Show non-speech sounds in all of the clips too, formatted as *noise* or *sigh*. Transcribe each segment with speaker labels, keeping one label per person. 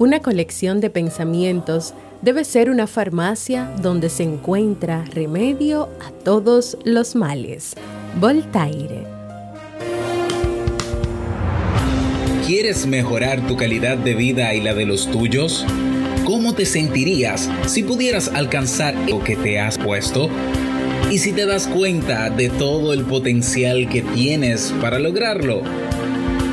Speaker 1: Una colección de pensamientos debe ser una farmacia donde se encuentra remedio a todos los males. Voltaire.
Speaker 2: ¿Quieres mejorar tu calidad de vida y la de los tuyos? ¿Cómo te sentirías si pudieras alcanzar lo que te has puesto? ¿Y si te das cuenta de todo el potencial que tienes para lograrlo?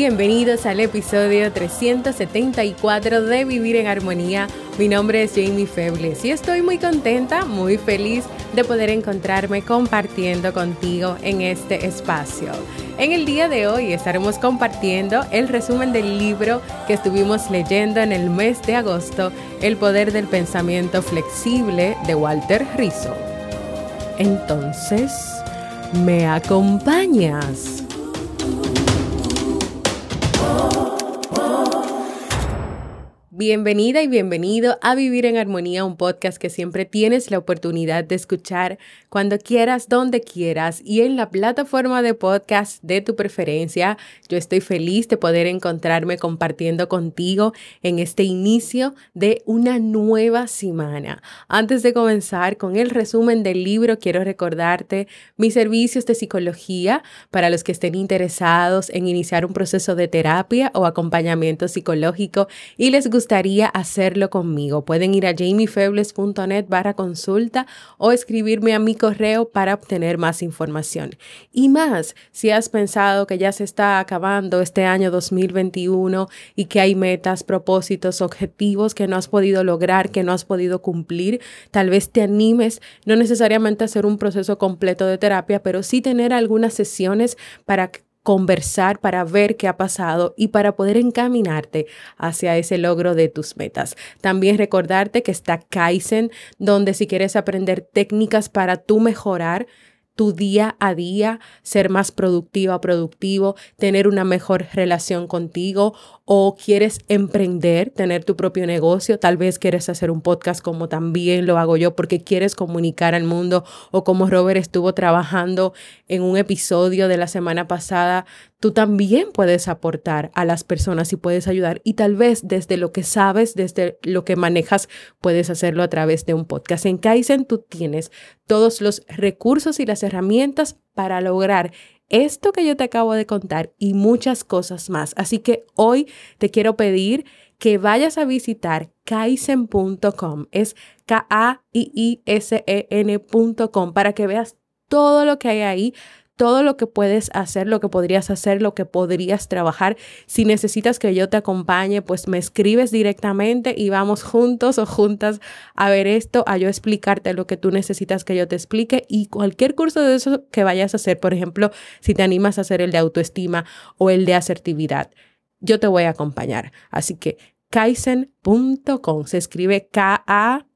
Speaker 1: Bienvenidos al episodio 374 de Vivir en Armonía. Mi nombre es Jamie Febles y estoy muy contenta, muy feliz de poder encontrarme compartiendo contigo en este espacio. En el día de hoy estaremos compartiendo el resumen del libro que estuvimos leyendo en el mes de agosto, El poder del pensamiento flexible de Walter Rizzo. Entonces, ¿me acompañas? Bienvenida y bienvenido a Vivir en Armonía, un podcast que siempre tienes la oportunidad de escuchar cuando quieras, donde quieras y en la plataforma de podcast de tu preferencia. Yo estoy feliz de poder encontrarme compartiendo contigo en este inicio de una nueva semana. Antes de comenzar con el resumen del libro, quiero recordarte mis servicios de psicología para los que estén interesados en iniciar un proceso de terapia o acompañamiento psicológico y les gusta hacerlo conmigo, pueden ir a jamiefebles.net barra consulta o escribirme a mi correo para obtener más información. Y más, si has pensado que ya se está acabando este año 2021 y que hay metas, propósitos, objetivos que no has podido lograr, que no has podido cumplir, tal vez te animes, no necesariamente hacer un proceso completo de terapia, pero sí tener algunas sesiones para conversar para ver qué ha pasado y para poder encaminarte hacia ese logro de tus metas. También recordarte que está Kaizen, donde si quieres aprender técnicas para tú mejorar tu día a día, ser más productiva, productivo, tener una mejor relación contigo o quieres emprender, tener tu propio negocio, tal vez quieres hacer un podcast como también lo hago yo porque quieres comunicar al mundo o como Robert estuvo trabajando en un episodio de la semana pasada, tú también puedes aportar a las personas y puedes ayudar y tal vez desde lo que sabes, desde lo que manejas, puedes hacerlo a través de un podcast. En Kaizen tú tienes todos los recursos y las herramientas para lograr esto que yo te acabo de contar y muchas cosas más. Así que hoy te quiero pedir que vayas a visitar kaizen.com, es K-A-I-I-S-E-N.com, para que veas todo lo que hay ahí todo lo que puedes hacer, lo que podrías hacer, lo que podrías trabajar. Si necesitas que yo te acompañe, pues me escribes directamente y vamos juntos o juntas a ver esto, a yo explicarte lo que tú necesitas que yo te explique y cualquier curso de eso que vayas a hacer, por ejemplo, si te animas a hacer el de autoestima o el de asertividad, yo te voy a acompañar. Así que kaizen.com se escribe K-A-I-S-E-N.com.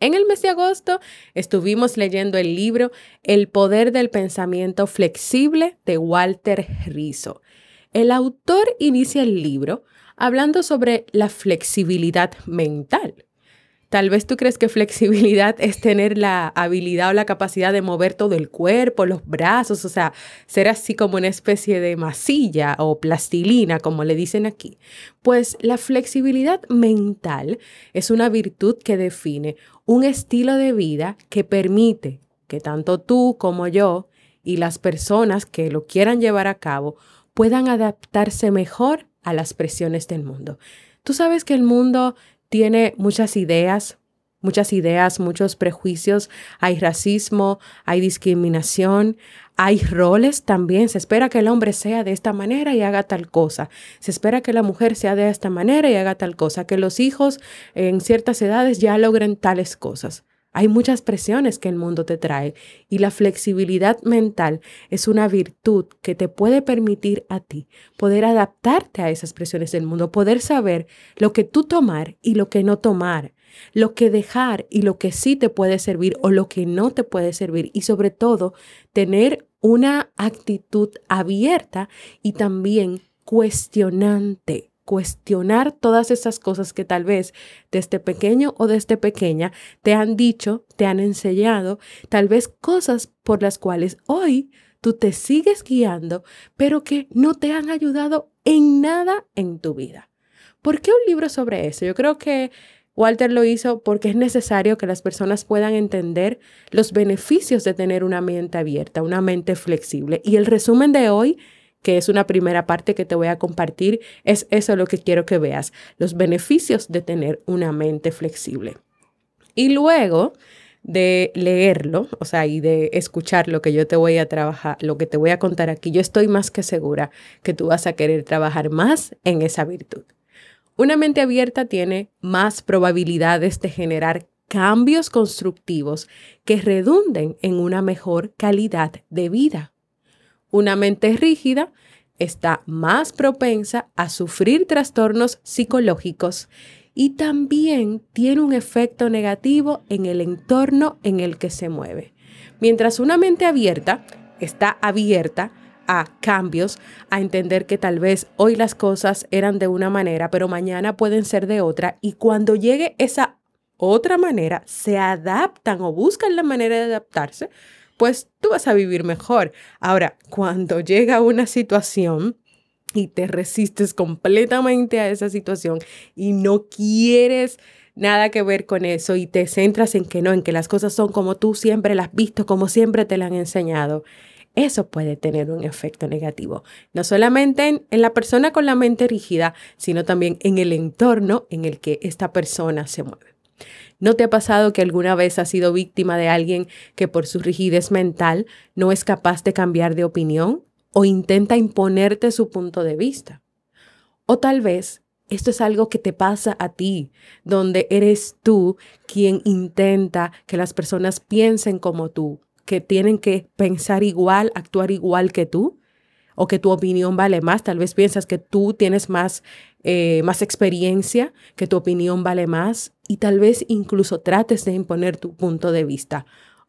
Speaker 1: En el mes de agosto estuvimos leyendo el libro El poder del pensamiento flexible de Walter Rizzo. El autor inicia el libro hablando sobre la flexibilidad mental. Tal vez tú crees que flexibilidad *laughs* es tener la habilidad o la capacidad de mover todo el cuerpo, los brazos, o sea, ser así como una especie de masilla o plastilina, como le dicen aquí. Pues la flexibilidad mental es una virtud que define un estilo de vida que permite que tanto tú como yo y las personas que lo quieran llevar a cabo puedan adaptarse mejor a las presiones del mundo. Tú sabes que el mundo tiene muchas ideas, muchas ideas, muchos prejuicios, hay racismo, hay discriminación, hay roles también. Se espera que el hombre sea de esta manera y haga tal cosa. Se espera que la mujer sea de esta manera y haga tal cosa. Que los hijos en ciertas edades ya logren tales cosas. Hay muchas presiones que el mundo te trae y la flexibilidad mental es una virtud que te puede permitir a ti poder adaptarte a esas presiones del mundo, poder saber lo que tú tomar y lo que no tomar, lo que dejar y lo que sí te puede servir o lo que no te puede servir y sobre todo tener una actitud abierta y también cuestionante cuestionar todas esas cosas que tal vez desde pequeño o desde pequeña te han dicho, te han enseñado, tal vez cosas por las cuales hoy tú te sigues guiando, pero que no te han ayudado en nada en tu vida. ¿Por qué un libro sobre eso? Yo creo que Walter lo hizo porque es necesario que las personas puedan entender los beneficios de tener una mente abierta, una mente flexible. Y el resumen de hoy que es una primera parte que te voy a compartir, es eso lo que quiero que veas, los beneficios de tener una mente flexible. Y luego de leerlo, o sea, y de escuchar lo que yo te voy a trabajar, lo que te voy a contar aquí, yo estoy más que segura que tú vas a querer trabajar más en esa virtud. Una mente abierta tiene más probabilidades de generar cambios constructivos que redunden en una mejor calidad de vida. Una mente rígida está más propensa a sufrir trastornos psicológicos y también tiene un efecto negativo en el entorno en el que se mueve. Mientras una mente abierta está abierta a cambios, a entender que tal vez hoy las cosas eran de una manera, pero mañana pueden ser de otra, y cuando llegue esa otra manera, se adaptan o buscan la manera de adaptarse pues tú vas a vivir mejor. Ahora, cuando *laughs* llega una situación y te resistes completamente a esa situación y no quieres nada que ver con eso y te centras en que no, en que las cosas son como tú siempre las has visto, como siempre te las han enseñado, eso puede tener un efecto negativo, no solamente en, en, la persona con la mente rígida, sino también en el entorno en el que esta persona se mueve. ¿No te ha pasado que alguna vez has sido víctima de alguien que por su rigidez mental no es capaz de cambiar de opinión o intenta imponerte su punto de vista? O tal vez esto es algo que te pasa a ti, donde eres tú quien intenta que las personas piensen como tú, que tienen que pensar igual, actuar igual que tú, o que tu opinión vale más. Tal vez piensas que tú tienes más, eh, más experiencia, que tu opinión vale más y tal vez incluso trates de imponer tu punto de vista.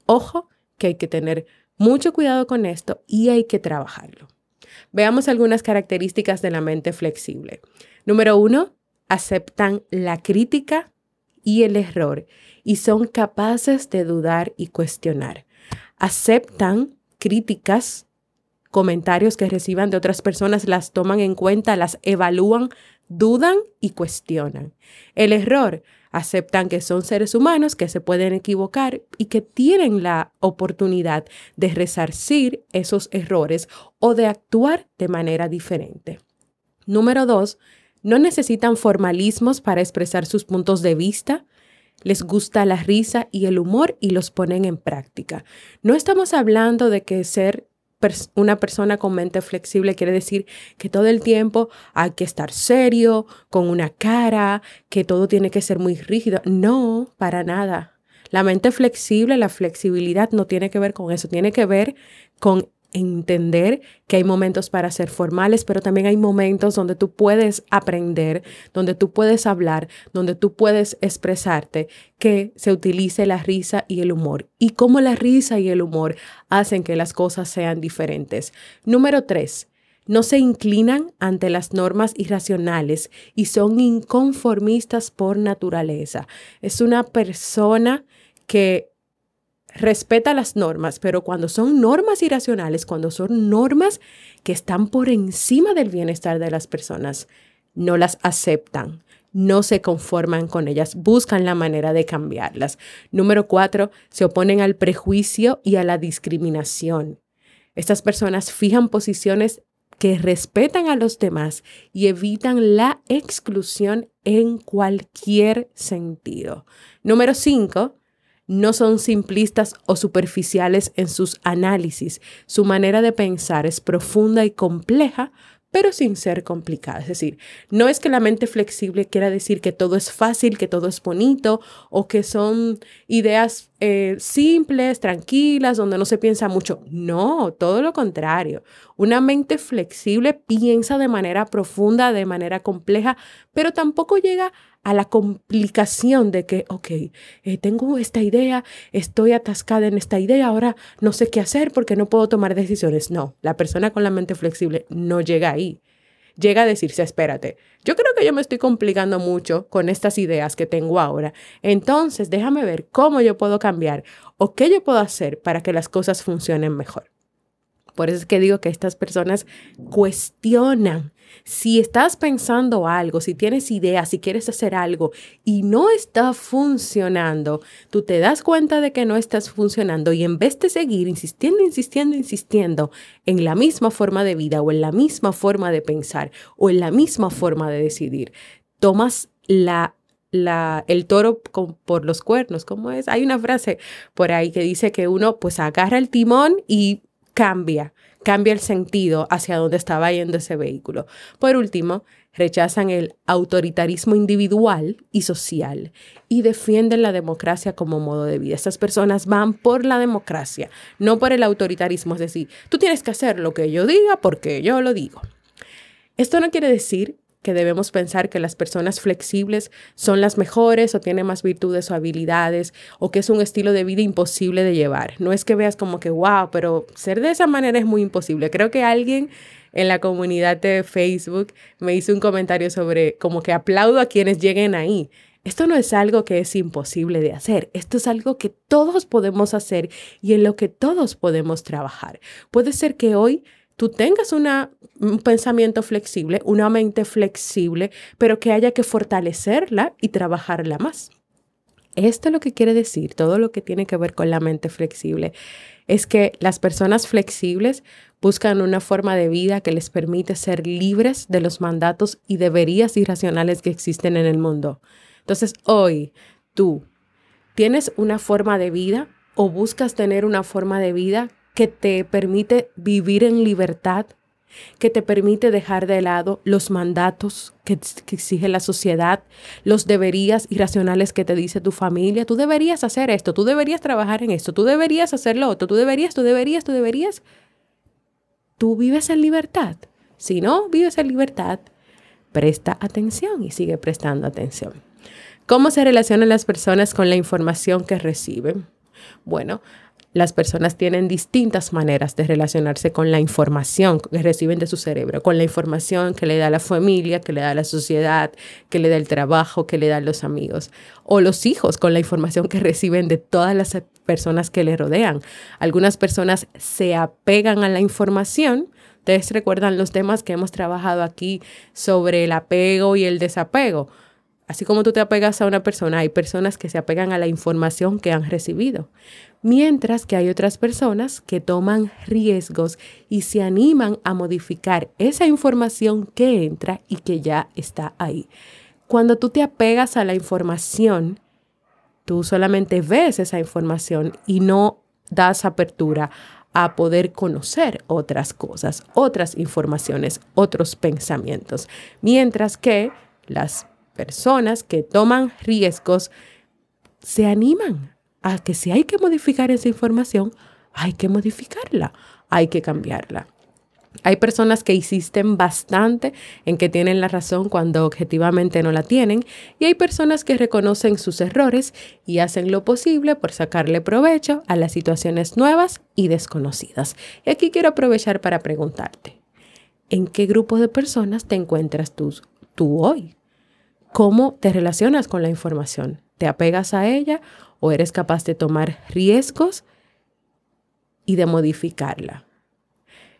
Speaker 1: Ojo que hay que tener mucho cuidado con esto y hay que trabajarlo. Veamos algunas características de la mente flexible. Número uno, aceptan la crítica y el error y son capaces de dudar y cuestionar. Aceptan críticas comentarios que reciban de otras personas, las toman en cuenta, las evalúan, dudan y cuestionan. El error, aceptan que son seres humanos, que se pueden equivocar y que tienen la oportunidad de resarcir esos errores o de actuar de manera diferente. Número dos, no necesitan formalismos para expresar sus puntos de vista, les gusta la risa y el humor y los ponen en práctica. No estamos hablando de que ser una persona con mente flexible quiere decir que todo el tiempo hay que estar serio, con una cara, que todo tiene que ser muy rígido. No, para nada. La mente flexible, la flexibilidad no tiene que ver con eso, tiene que ver con entender que hay momentos para ser formales, pero también hay momentos donde tú puedes aprender, donde tú puedes hablar, donde tú puedes expresarte, que se utilice la risa y el humor. Y cómo la risa y el humor hacen que las cosas sean diferentes. Número tres, no se inclinan ante las normas irracionales y son inconformistas por naturaleza. Es una persona que respeta las normas, pero cuando son normas irracionales, cuando son normas que están por encima del bienestar de las personas, no las aceptan, no se conforman con ellas, buscan la manera de cambiarlas. Número cuatro, se oponen al prejuicio y a la discriminación. Estas personas fijan posiciones que respetan a los demás y evitan la exclusión en cualquier sentido. Número 5. No son simplistas o superficiales en sus análisis. Su manera de pensar es profunda y compleja, pero sin ser complicada. Es decir, no es que la mente flexible quiera decir que todo es fácil, que todo es bonito o que son ideas eh, simples, tranquilas, donde no se piensa mucho. No, todo lo contrario. Una mente flexible piensa de manera profunda, de manera compleja, pero tampoco llega a la complicación de que, ok, eh, tengo esta idea, estoy atascada en esta idea, ahora no sé qué hacer porque no puedo tomar decisiones. No, la persona con la mente flexible no llega ahí. Llega a decirse, espérate, yo creo que yo me estoy complicando mucho con estas ideas que tengo ahora. Entonces, déjame ver cómo yo puedo cambiar o qué yo puedo hacer para que las cosas funcionen mejor. Por eso es que digo que estas personas cuestionan. Si estás pensando algo, si tienes ideas, si quieres hacer algo y no está funcionando, tú te das cuenta de que no estás funcionando y en vez de seguir insistiendo, insistiendo, insistiendo en la misma forma de vida o en la misma forma de pensar o en la misma forma de decidir, tomas la la, el toro por los cuernos, ¿cómo es? Hay una frase por ahí que dice que uno pues agarra el timón y cambia, cambia el sentido hacia donde estaba yendo ese vehículo. Por último, rechazan el autoritarismo individual y social y defienden la democracia como modo de vida. Estas personas van por la democracia, no por el autoritarismo, es decir, tú tienes que hacer lo que yo diga porque yo lo digo. Esto no quiere decir que debemos pensar que las personas flexibles son las mejores o tienen más virtudes o habilidades o que es un estilo de vida imposible de llevar. No es que veas como que, wow, pero ser de esa manera es muy imposible. Creo que alguien en la comunidad de Facebook me hizo un comentario sobre como que aplaudo a quienes lleguen ahí. Esto no es algo que es imposible de hacer, esto es algo que todos podemos hacer y en lo que todos podemos trabajar. Puede ser que hoy tú tengas una, un pensamiento flexible, una mente flexible, pero que haya que fortalecerla y trabajarla más. Esto lo que quiere decir, todo lo que tiene que ver con la mente flexible, es que las personas flexibles buscan una forma de vida que les permite ser libres de los mandatos y deberías irracionales que existen en el mundo. Entonces, hoy tú tienes una forma de vida o buscas tener una forma de vida que te permite vivir en libertad, que te permite dejar de lado los mandatos que, exige la sociedad, los deberías irracionales que te dice tu familia. Tú deberías hacer esto, tú deberías trabajar en esto, tú deberías hacer lo otro, tú deberías, tú deberías, tú deberías. Tú vives en libertad. Si no vives en libertad, presta atención y sigue prestando atención. ¿Cómo se relacionan las personas con la información que reciben? Bueno, las personas tienen distintas maneras de relacionarse con la información que reciben de su cerebro, con la información que le da la familia, que le da la sociedad, que le da el trabajo, que le dan los amigos, o los hijos con la información que reciben de todas las personas que le rodean. Algunas personas se apegan a la información. Ustedes recuerdan los temas que hemos trabajado aquí sobre el apego y el desapego. Así como tú te apegas a una persona, hay personas que se apegan a la información que han recibido mientras que hay otras personas que toman riesgos y se animan a modificar esa información que entra y que ya está ahí. Cuando tú te apegas a la información, tú solamente ves esa información y no das apertura a poder conocer otras cosas, otras informaciones, otros pensamientos, mientras que las personas que toman riesgos se animan a que si hay que modificar esa información, hay que modificarla, hay que cambiarla. Hay personas que insisten bastante en que tienen la razón cuando objetivamente no la tienen y hay personas que reconocen sus errores y hacen lo posible por sacarle provecho a las situaciones nuevas y desconocidas. Y aquí quiero aprovechar para preguntarte, ¿en qué grupo de personas te encuentras tú, tú hoy? ¿Cómo te relacionas con la información? ¿Te apegas a ella o eres capaz de tomar riesgos y de modificarla.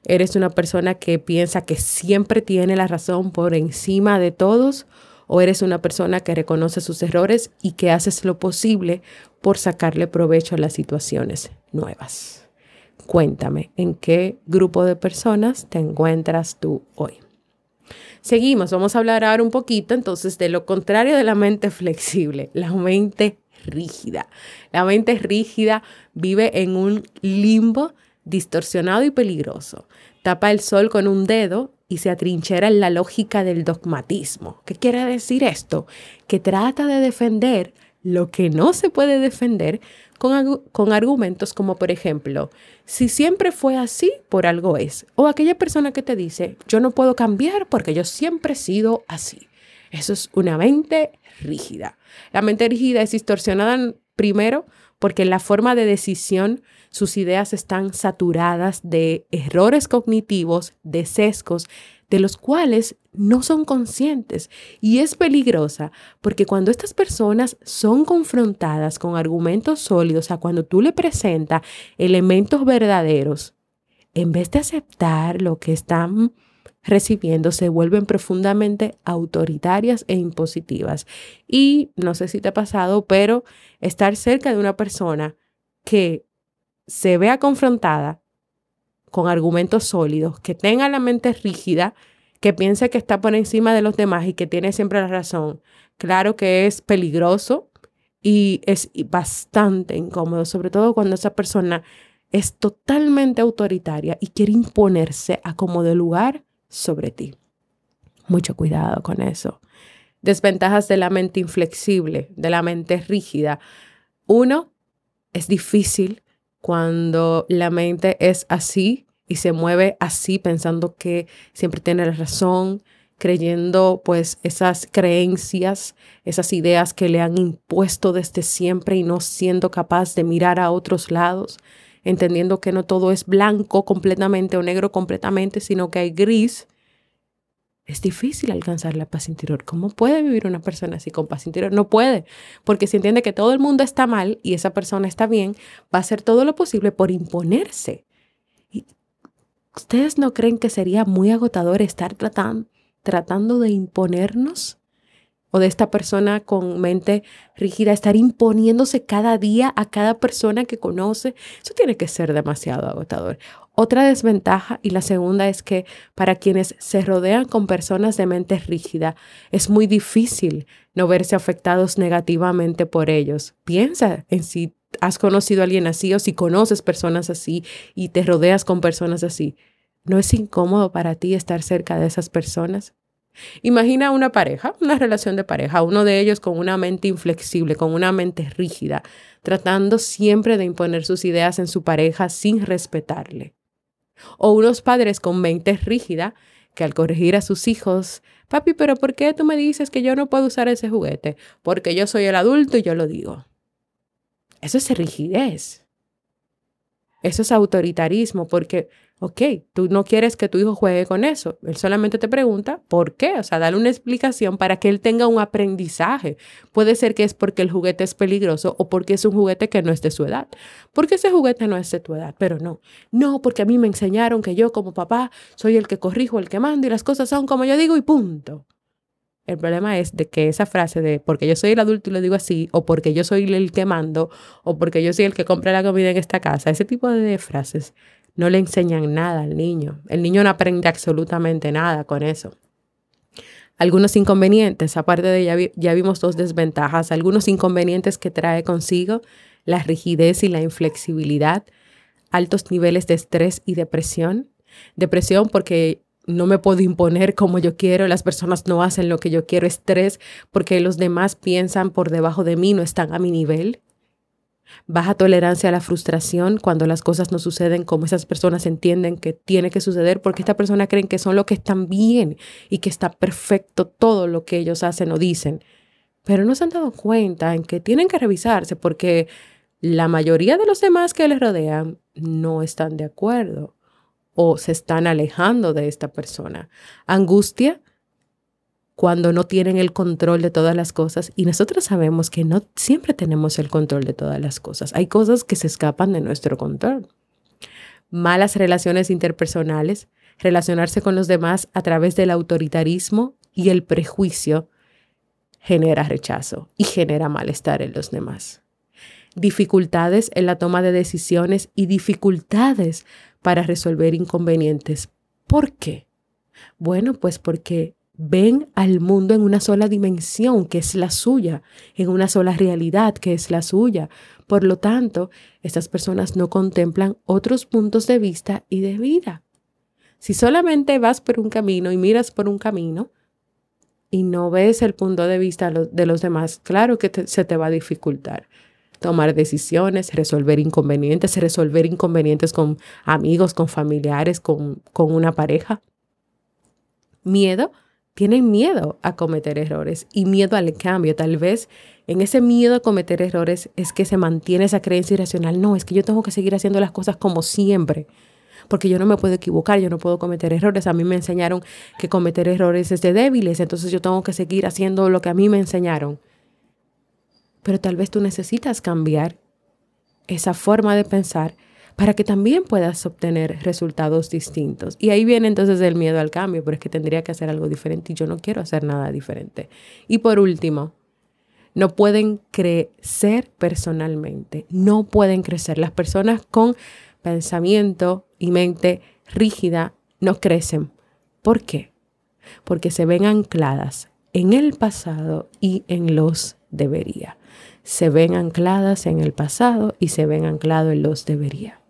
Speaker 1: ¿Eres una persona que piensa que siempre tiene la razón por encima de todos? ¿O eres una persona que reconoce sus errores y que haces lo posible por sacarle provecho a las situaciones nuevas? Cuéntame, ¿en qué grupo de personas te encuentras tú hoy? Seguimos, vamos a hablar ahora un poquito entonces de lo contrario de la mente flexible, la mente rígida. La mente rígida vive en un limbo distorsionado y peligroso. Tapa el sol con un dedo y se atrinchera en la lógica del dogmatismo. ¿Qué quiere decir esto? Que trata de defender lo que no se puede defender con, con, argumentos como, por ejemplo, si siempre fue así, por algo es. O aquella persona que te dice, yo no puedo cambiar porque yo siempre he sido así. Eso es una mente rígida. La mente rígida es distorsionada primero porque en la forma de decisión sus ideas están saturadas de errores cognitivos, de sesgos, de los cuales no son conscientes. Y es peligrosa porque cuando estas personas son confrontadas con argumentos sólidos, sea, cuando tú le presentas elementos verdaderos, en vez de aceptar lo que están recibiendo se vuelven profundamente autoritarias e impositivas. Y no sé si te ha pasado, pero estar cerca de una persona que se vea confrontada con argumentos sólidos, que tenga la mente rígida, que piense que está por encima de los demás y que tiene siempre la razón, claro que es peligroso y es bastante incómodo, sobre todo cuando esa persona es totalmente autoritaria y quiere imponerse a como de lugar sobre ti. Mucho cuidado con eso. Desventajas de la mente inflexible, de la mente rígida. Uno, es difícil cuando la mente es así y se mueve así pensando que siempre tiene la razón, creyendo pues esas creencias, esas ideas que le han impuesto desde siempre y no siendo capaz de mirar a otros lados, entendiendo que no todo es blanco completamente o negro completamente, sino que hay gris. Es difícil alcanzar la paz interior. ¿Cómo puede vivir una persona así con paz interior? No puede, porque si entiende que todo el mundo está mal y esa persona está bien, va a hacer todo lo posible por imponerse. ¿Ustedes no creen que sería muy agotador estar tratando de imponernos? o de esta persona con mente rígida, estar imponiéndose cada día a cada persona que conoce, eso tiene que ser demasiado agotador. Otra desventaja y la segunda es que para quienes se rodean con personas de mente rígida, es muy difícil no verse afectados negativamente por ellos. Piensa en si has conocido a alguien así o si conoces personas así y te rodeas con personas así. ¿No es incómodo para ti estar cerca de esas personas? Imagina una pareja, una relación de pareja, uno de ellos con una mente inflexible, con una mente rígida, tratando siempre de imponer sus ideas en su pareja sin respetarle. O unos padres con mente rígida que al corregir a sus hijos, papi, pero ¿por qué tú me dices que yo no puedo usar ese juguete? Porque yo soy el adulto y yo lo digo. Eso es rigidez. Eso es autoritarismo, porque Ok, tú no quieres que tu hijo juegue con eso. Él solamente te pregunta por qué. O sea, dale una explicación para que él tenga un aprendizaje. Puede ser que es porque el juguete es peligroso o porque es un juguete que no es de su edad. Porque ese juguete no es de tu edad, pero no. No, porque a mí me enseñaron que yo como papá soy el que corrijo, el que mando y las cosas son como yo digo y punto. El problema es de que esa frase de porque yo soy el adulto y lo digo así, o porque yo soy el que mando, o porque yo soy el que compra la comida en esta casa, ese tipo de frases no le enseñan nada al niño. El niño no aprende absolutamente nada con eso. Algunos inconvenientes, aparte de ya, ya vimos dos desventajas, algunos inconvenientes que trae consigo la rigidez y la inflexibilidad, altos niveles de estrés y depresión. Depresión porque no me puedo imponer como yo quiero, las personas no hacen lo que yo quiero, estrés porque los demás piensan por debajo de mí, no están a mi nivel baja tolerancia a la frustración cuando las cosas no suceden como esas personas entienden que tiene que suceder, porque estas personas creen que son lo que están bien y que está perfecto todo lo que ellos hacen o dicen. Pero no se han dado cuenta en que tienen que revisarse porque la mayoría de los demás que les rodean no están de acuerdo o se están alejando de esta persona. Angustia cuando no tienen el control de todas las cosas y nosotros sabemos que no siempre tenemos el control de todas las cosas. Hay cosas que se escapan de nuestro control. Malas relaciones interpersonales, relacionarse con los demás a través del autoritarismo y el prejuicio genera rechazo y genera malestar en los demás. dificultades en la toma de decisiones y dificultades para resolver inconvenientes. ¿Por qué? Bueno, pues porque ven al mundo en una sola dimensión, que es la suya, en una sola realidad, que es la suya. Por lo tanto, estas personas no contemplan otros puntos de vista y de vida. Si solamente vas por un camino y miras por un camino y no ves el punto de vista de los demás, claro que se te va a dificultar tomar decisiones, resolver inconvenientes, resolver inconvenientes con amigos, con familiares, con, con una pareja. Miedo, tienen miedo a cometer errores y miedo al cambio. Tal vez en ese miedo a cometer errores es que se mantiene esa creencia irracional. No, es que yo tengo que seguir haciendo las cosas como siempre porque yo no me puedo equivocar, yo no puedo cometer errores. A mí me enseñaron que cometer errores es de débiles, entonces yo tengo que seguir haciendo lo que a mí me enseñaron. Pero tal vez tú necesitas cambiar esa forma de pensar para que también puedas obtener resultados distintos. Y ahí viene entonces el miedo al cambio, pero es que tendría que hacer algo diferente y yo no quiero hacer nada diferente. Y por último, no pueden crecer personalmente, no pueden crecer. Las personas con pensamiento y mente rígida no crecen. ¿Por qué? Porque se ven ancladas en el pasado y en los debería. Se ven ancladas en el pasado y se ven anclados en los debería.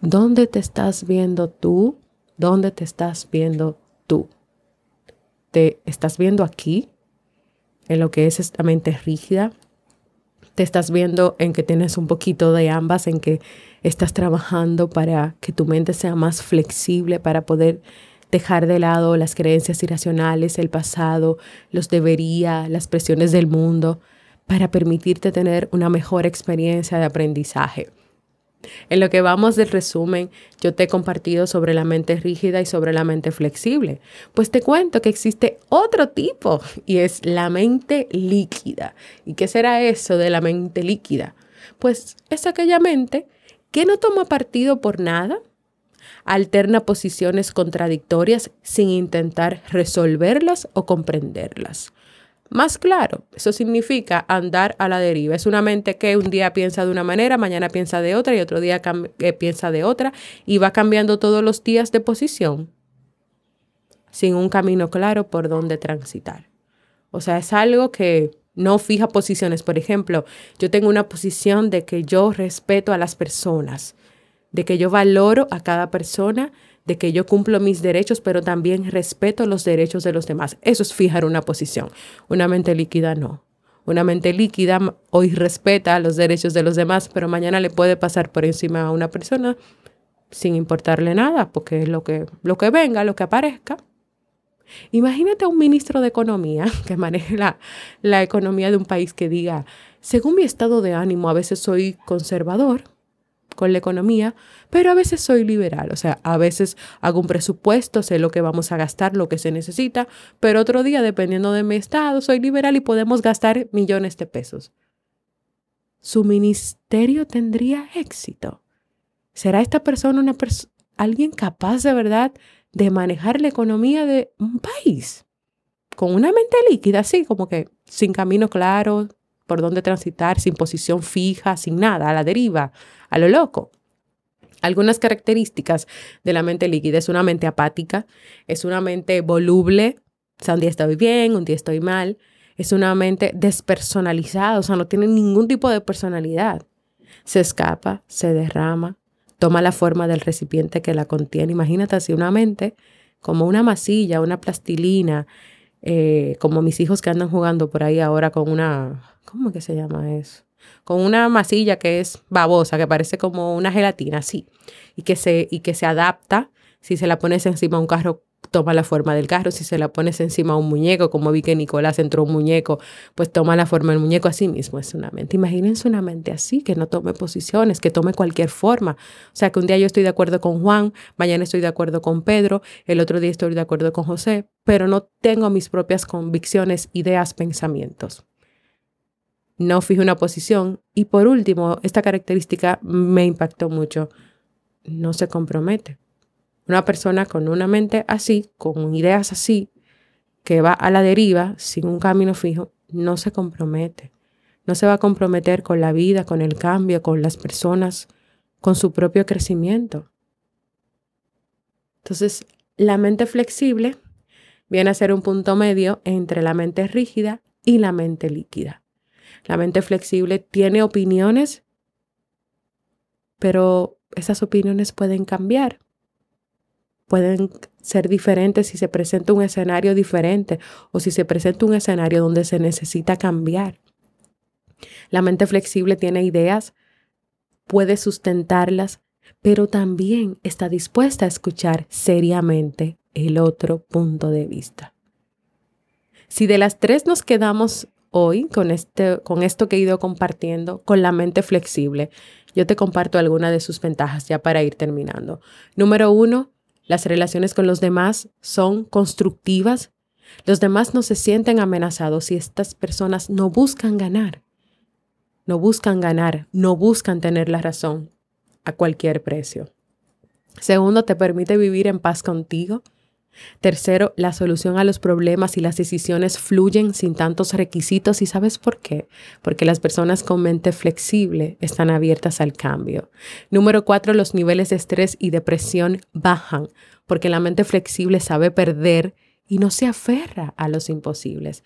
Speaker 1: ¿Dónde te estás viendo tú? ¿Dónde te estás viendo tú? ¿Te estás viendo aquí? En lo que es esta mente rígida, te estás viendo en que tienes un poquito de ambas, en que estás trabajando para que tu mente sea más flexible, para poder dejar de lado las creencias irracionales, el pasado, los debería, las presiones del mundo, para permitirte tener una mejor experiencia de aprendizaje. En lo que vamos del resumen, yo te he compartido sobre la mente rígida y sobre la mente flexible. Pues te cuento que existe otro tipo y es la mente líquida. ¿Y qué será eso de la mente líquida? Pues es aquella mente que no toma partido por nada, alterna posiciones contradictorias sin intentar resolverlas o comprenderlas. Más claro, eso significa andar a la deriva. Es una mente que un día piensa de una manera, mañana piensa de otra y otro día eh, piensa de otra y va cambiando todos los días de posición sin un camino claro por donde transitar. O sea, es algo que no fija posiciones. Por ejemplo, yo tengo una posición de que yo respeto a las personas, de que yo valoro a cada persona de que yo cumplo mis derechos, pero también respeto los derechos de los demás. Eso es fijar una posición. Una mente líquida no. Una mente líquida hoy respeta los derechos de los demás, pero mañana le puede pasar por encima a una persona sin importarle nada, porque es lo que, lo que venga, lo que aparezca. Imagínate a un ministro de Economía *laughs* que maneje la, la economía de un país que diga, según mi estado de ánimo, a veces soy conservador, con la economía, pero a veces soy liberal, o sea, a veces hago un presupuesto, sé lo que vamos a gastar, lo que se necesita, pero otro día, dependiendo de mi estado, soy liberal y podemos gastar millones de pesos. ¿Su ministerio tendría éxito? ¿Será esta persona una alguien capaz de verdad de manejar la economía de un país? Con una mente líquida, así como que sin camino claro, por dónde transitar, sin posición fija, sin nada, a la deriva, a lo loco. Algunas características de la mente líquida es una mente apática, es una mente voluble, o sea, un día estoy bien, un día estoy mal, es una mente despersonalizada, o sea, no tiene ningún tipo de personalidad. Se escapa, se derrama, toma la forma del recipiente que la contiene. Imagínate así una mente como una masilla, una plastilina, eh, como mis hijos que andan jugando por ahí ahora con una, ¿Cómo que se llama eso? Con una masilla que es babosa, que parece como una gelatina, así, y que se, y que se adapta. Si se la pones encima a un carro, toma la forma del carro. Si se la pones encima a un muñeco, como vi que Nicolás entró un muñeco, pues toma la forma del muñeco así mismo. Es una mente. Imagínense una mente así, que no tome posiciones, que tome cualquier forma. O sea, que un día yo estoy de acuerdo con Juan, mañana estoy de acuerdo con Pedro, el otro día estoy de acuerdo con José, pero no tengo mis propias convicciones, ideas, pensamientos no fijo una posición. Y por último, esta característica me impactó mucho, no se compromete. Una persona con una mente así, con ideas así, que va a la deriva sin un camino fijo, no se compromete. no se va a comprometer con la vida, con el cambio, con las personas, con su propio crecimiento. Entonces, la mente flexible viene a ser un punto medio entre la mente rígida y la mente líquida. La mente flexible tiene opiniones, pero esas opiniones pueden cambiar. Pueden ser diferentes si se presenta un escenario diferente o si se presenta un escenario donde se necesita cambiar. La mente flexible tiene ideas, puede sustentarlas, pero también está dispuesta a escuchar seriamente el otro punto de vista. Si de las tres nos quedamos hoy con, este, con esto que he ido compartiendo, con la mente flexible, yo te comparto algunas de sus ventajas ya para ir terminando. Número uno, las relaciones con los demás son constructivas. Los demás no se sienten amenazados si estas personas no buscan ganar. No buscan ganar, no buscan tener la razón a cualquier precio. Segundo, te permite vivir en paz contigo. Tercero, la solución a los problemas y las decisiones fluyen sin tantos requisitos. ¿Y sabes por qué? Porque las personas con mente flexible están abiertas al cambio. Número cuatro, los niveles de estrés y depresión bajan porque la mente flexible sabe perder y no se aferra a los imposibles.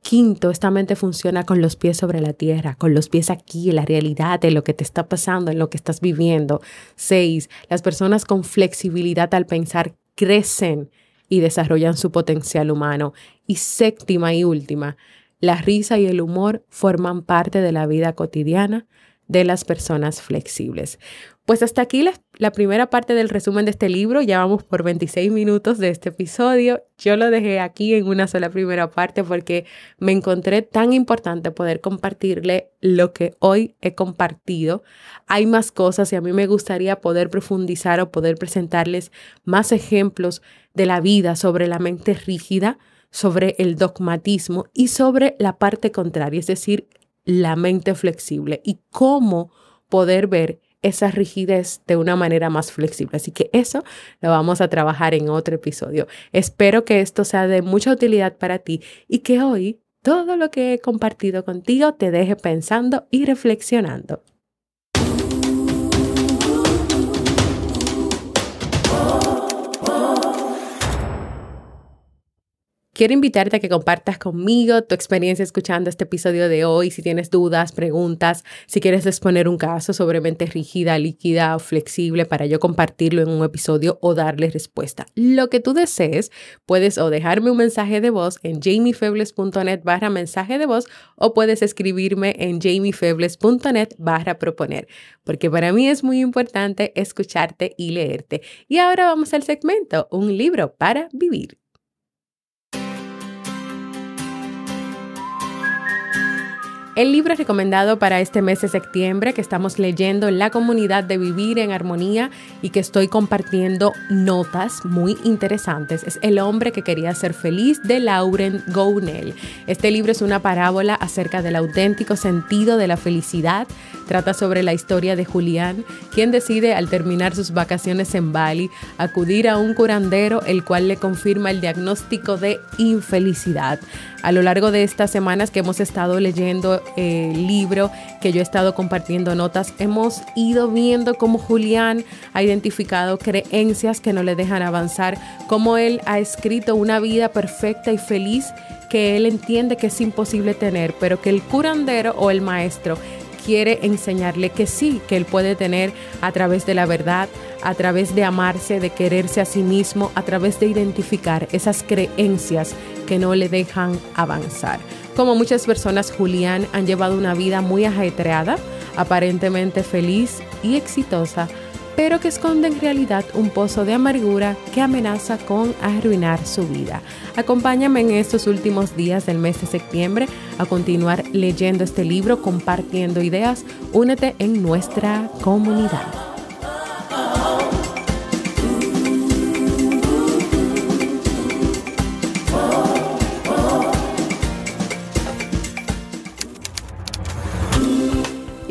Speaker 1: Quinto, esta mente funciona con los pies sobre la tierra, con los pies aquí, en la realidad de lo que te está pasando, en lo que estás viviendo. Seis, las personas con flexibilidad al pensar crecen y desarrollan su potencial humano. Y séptima y última, la risa y el humor forman parte de la vida cotidiana de las personas flexibles. Pues hasta aquí la, primera parte del resumen de este libro. Ya vamos por 26 minutos de este episodio. Yo lo dejé aquí en una sola primera parte porque me encontré tan importante poder compartirle lo que hoy he compartido. Hay más cosas y a mí me gustaría poder profundizar o poder presentarles más ejemplos de la vida sobre la mente rígida, sobre el dogmatismo y sobre la parte contraria, es decir, la mente flexible y cómo poder ver esa rigidez de una manera más flexible. Así que eso lo vamos a trabajar en otro episodio. Espero que esto sea de mucha utilidad para ti y que hoy todo lo que he compartido contigo te deje pensando y reflexionando. Quiero invitarte a que compartas conmigo tu experiencia escuchando este episodio de hoy. Si tienes dudas, preguntas, si quieres exponer un caso sobre mente rígida, líquida o flexible para yo compartirlo en un episodio o darle respuesta. Lo que tú desees, puedes o dejarme un mensaje de voz en jamiefebles.net barra mensaje de voz o puedes escribirme en jamiefebles.net barra proponer, porque para mí es muy importante escucharte y leerte. Y ahora vamos al segmento, un libro para vivir. El libro recomendado para este mes de septiembre que estamos leyendo en la comunidad de Vivir en Armonía y que estoy compartiendo notas muy interesantes es El hombre que quería ser feliz de Lauren Gounel. Este libro es una parábola acerca del auténtico sentido de la felicidad. Trata sobre la historia de Julián, quien decide al terminar sus vacaciones en Bali acudir a un curandero el cual le confirma el diagnóstico de infelicidad. A lo largo de estas semanas que hemos estado leyendo el libro, que yo he estado compartiendo notas, hemos ido viendo cómo Julián ha identificado creencias que no le dejan avanzar, cómo él ha escrito una vida perfecta y feliz que él entiende que es imposible tener, pero que el curandero o el maestro quiere enseñarle que sí, que él puede tener a través de la verdad, a través de amarse, de quererse a sí mismo, a través de identificar esas creencias que no le dejan avanzar. Como muchas personas, Julián han llevado una vida muy ajetreada, aparentemente feliz y exitosa, pero que esconde en realidad un pozo de amargura que amenaza con arruinar su vida. Acompáñame en estos últimos días del mes de septiembre a continuar leyendo este libro, compartiendo ideas. Únete en nuestra comunidad.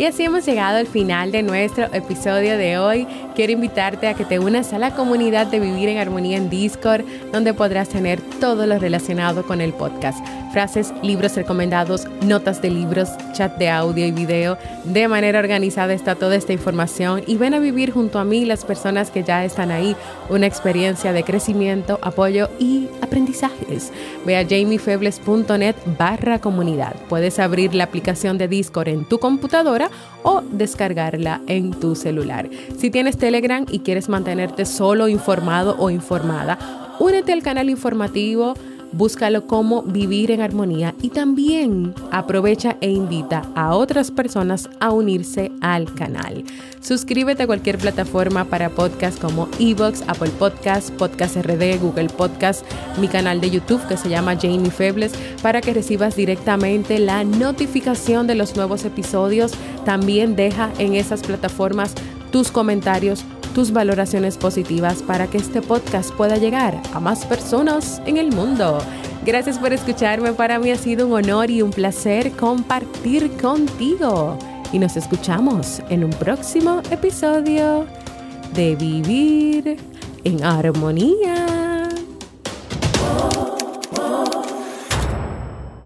Speaker 1: Y así hemos llegado al final de nuestro episodio de hoy. quiero invitarte a que te unas a la comunidad de Vivir en Armonía en Discord, donde podrás tener todo lo relacionado con el podcast. Frases, libros recomendados, notas de libros, chat de audio y video. De manera organizada está toda esta información y ven a vivir junto a mí las personas que ya están ahí una experiencia de crecimiento, apoyo y aprendizajes. Ve a jamiefebles.net barra comunidad. Puedes abrir la aplicación de Discord en tu computadora o descargarla en tu celular. Si tienes Telegram y quieres mantenerte solo informado o informada, únete al canal informativo búscalo como vivir en armonía y también aprovecha e invita a otras personas a unirse al canal. Suscríbete a cualquier plataforma para podcast como Evox, Apple Podcast, Podcast RD, Google Podcast, mi canal de YouTube que se llama Jamie Febles para que recibas directamente la notificación de los nuevos episodios. También deja en esas plataformas tus comentarios tus valoraciones positivas para que este podcast pueda llegar a más personas en el mundo. Gracias por escucharme, para mí ha sido un honor y un placer compartir contigo. Y nos escuchamos en un próximo episodio de Vivir en Armonía.